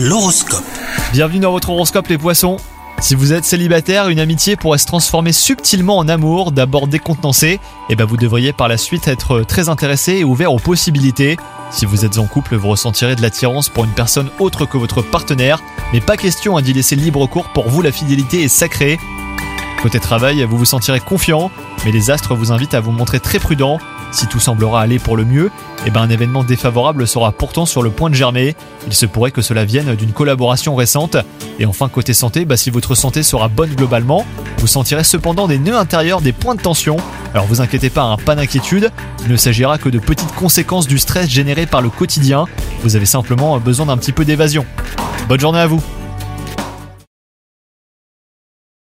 L'horoscope. Bienvenue dans votre horoscope les poissons. Si vous êtes célibataire, une amitié pourrait se transformer subtilement en amour, d'abord décontenancé, et ben vous devriez par la suite être très intéressé et ouvert aux possibilités. Si vous êtes en couple, vous ressentirez de l'attirance pour une personne autre que votre partenaire, mais pas question hein, d'y laisser libre cours pour vous, la fidélité est sacrée. Côté travail, vous vous sentirez confiant, mais les astres vous invitent à vous montrer très prudent. Si tout semblera aller pour le mieux, eh ben un événement défavorable sera pourtant sur le point de germer. Il se pourrait que cela vienne d'une collaboration récente. Et enfin, côté santé, bah, si votre santé sera bonne globalement, vous sentirez cependant des nœuds intérieurs, des points de tension. Alors vous inquiétez pas, hein, pas d'inquiétude, il ne s'agira que de petites conséquences du stress généré par le quotidien. Vous avez simplement besoin d'un petit peu d'évasion. Bonne journée à vous